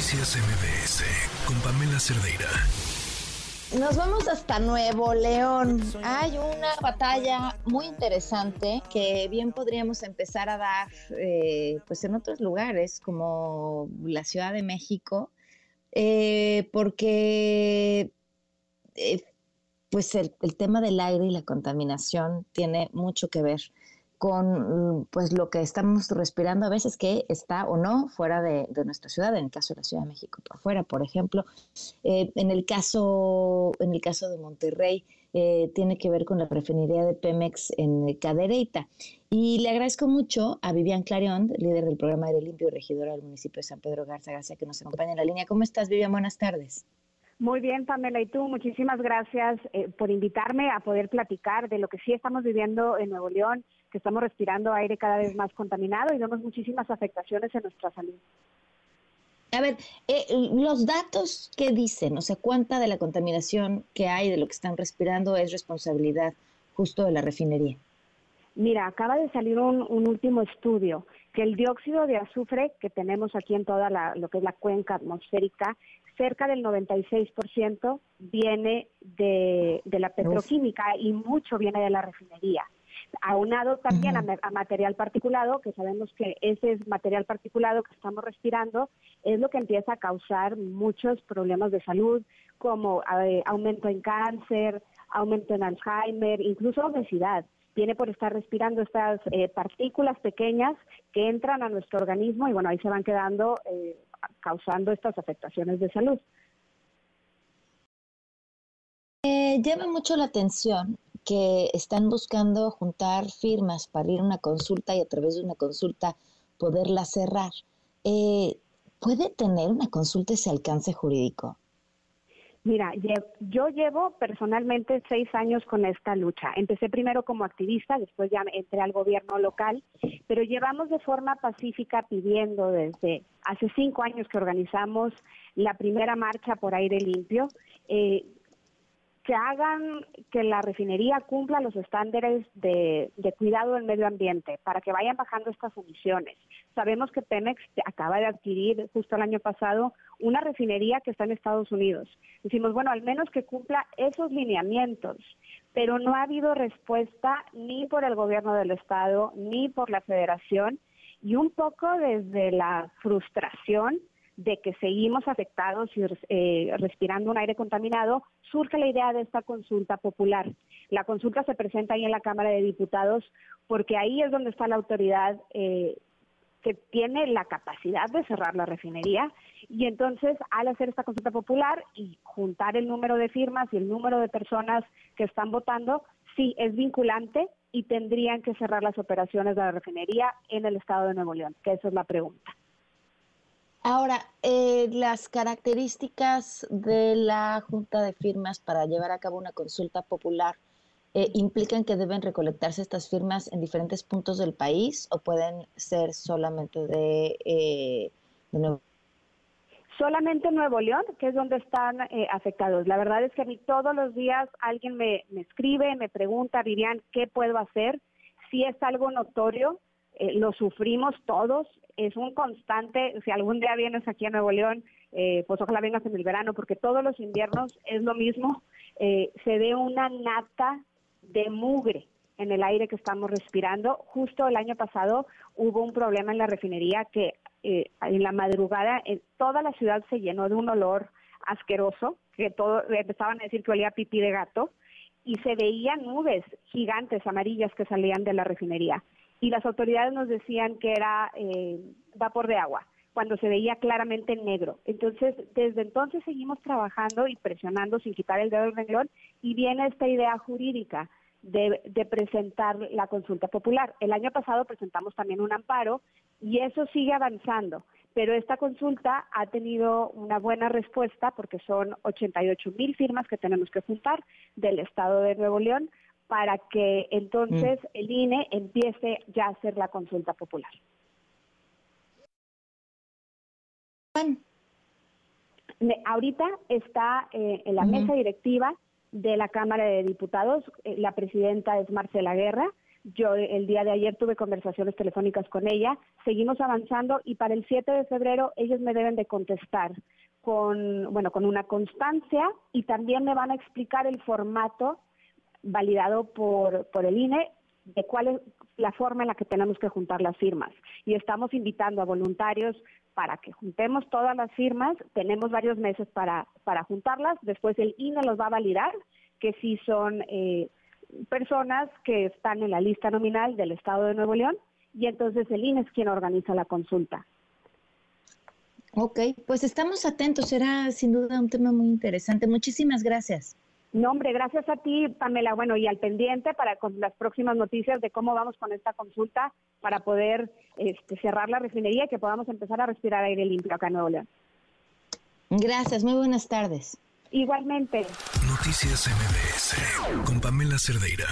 Noticias MBS con Pamela Cerdeira. Nos vamos hasta Nuevo León. Hay una batalla muy interesante que bien podríamos empezar a dar eh, pues en otros lugares como la Ciudad de México, eh, porque eh, pues el, el tema del aire y la contaminación tiene mucho que ver con pues lo que estamos respirando a veces que está o no fuera de, nuestra ciudad, en el caso de la Ciudad de México por fuera, por ejemplo. Eh, en, el caso, en el caso de Monterrey, eh, tiene que ver con la refinería de Pemex en Cadereyta. Y le agradezco mucho a Vivian Clarion, líder del programa Aire Limpio y regidora del municipio de San Pedro Garza García, que nos acompaña en la línea. ¿Cómo estás, Vivian? Buenas tardes. Muy bien, Pamela, y tú, muchísimas gracias eh, por invitarme a poder platicar de lo que sí estamos viviendo en Nuevo León, que estamos respirando aire cada vez más contaminado y vemos muchísimas afectaciones en nuestra salud. A ver, eh, los datos que dicen, o sea, cuánta de la contaminación que hay de lo que están respirando es responsabilidad justo de la refinería. Mira, acaba de salir un, último estudio que el dióxido de azufre que tenemos aquí en toda la, lo que es la cuenca atmosférica cerca del 96% viene de, la petroquímica y mucho viene de la refinería. Aunado también a, material particulado, que sabemos que ese es material particulado que estamos respirando, es lo que empieza a causar muchos problemas de salud, como eh, aumento en cáncer, aumento en Alzheimer, incluso obesidad viene por estar respirando estas eh, partículas pequeñas que entran a nuestro organismo y bueno, ahí se van quedando eh, causando estas afectaciones de salud. Eh, llama mucho la atención que están buscando juntar firmas para ir a una consulta y a través de una consulta poderla cerrar. Eh, ¿Puede tener una consulta ese alcance jurídico? Mira, yo llevo personalmente seis años con esta lucha. Empecé primero como activista, después ya entré al gobierno local, pero llevamos de forma pacífica pidiendo desde hace cinco años que organizamos la primera marcha por aire limpio. Eh, que hagan que la refinería cumpla los estándares de, cuidado del medio ambiente para que vayan bajando estas emisiones. Sabemos que Pemex acaba de adquirir justo el año pasado una refinería que está en Estados Unidos. Decimos, bueno, al menos que cumpla esos lineamientos, pero no ha habido respuesta ni por el gobierno del Estado ni por la Federación y un poco desde la frustración de que seguimos afectados y eh, respirando un aire contaminado, surge la idea de esta consulta popular. La consulta se presenta ahí en la Cámara de Diputados porque ahí es donde está la autoridad eh, que tiene la capacidad de cerrar la refinería y entonces al hacer esta consulta popular y juntar el número de firmas y el número de personas que están votando, sí es vinculante y tendrían que cerrar las operaciones de la refinería en el estado de Nuevo León, que esa es la pregunta. Ahora, eh, las características de la Junta de Firmas para llevar a cabo una consulta popular eh, implican que deben recolectarse estas firmas en diferentes puntos del país o pueden ser solamente de, eh, Nuevo Solamente Nuevo León, que es donde están afectados. La verdad es que a mí todos los días alguien me, me escribe, me pregunta, Vivian, ¿qué puedo hacer? Si es algo notorio, eh, lo sufrimos todos, es un constante, si algún día vienes aquí a Nuevo León, eh, pues ojalá vengas en el verano, porque todos los inviernos es lo mismo, eh, se ve una nata de mugre en el aire que estamos respirando. Justo el año pasado hubo un problema en la refinería que en la madrugada toda la ciudad se llenó de un olor asqueroso, que todo, empezaban a decir que olía pipí de gato, y se veían nubes gigantes amarillas que salían de la refinería y las autoridades nos decían que era eh, vapor de agua cuando se veía claramente negro. Entonces, desde entonces seguimos trabajando y presionando sin quitar el dedo del renglón y viene esta idea jurídica de, de, presentar la consulta popular. El año pasado presentamos también un amparo y eso sigue avanzando, pero esta consulta ha tenido una buena respuesta porque son 88 mil firmas que tenemos que juntar del Estado de Nuevo León para que entonces mm. el INE empiece ya a hacer la consulta popular. Ahorita está eh, en la mesa directiva de la Cámara de Diputados, eh, la presidenta es Marcela Guerra, Yo el día de ayer tuve conversaciones telefónicas con ella, seguimos avanzando y para el 7 de febrero ellos me deben de contestar con, bueno, con una constancia y también me van a explicar el formato validado por, por el INE de cuál es la forma en la que tenemos que juntar las firmas. Y estamos invitando a voluntarios para que juntemos todas las firmas. Tenemos varios meses para, para juntarlas. Después el INE los va a validar, que sí son eh, personas que están en la lista nominal del Estado de Nuevo León. Y entonces el INE es quien organiza la consulta. Ok, pues estamos atentos. Será sin duda un tema muy interesante. Muchísimas gracias. No, hombre, gracias a ti, Pamela. Bueno, y al pendiente para con las próximas noticias de cómo vamos con esta consulta para poder este, cerrar la refinería y que podamos empezar a respirar aire limpio acá en Nuevo León. Gracias, muy buenas tardes. Igualmente. Noticias MBS con Pamela Cerdeira.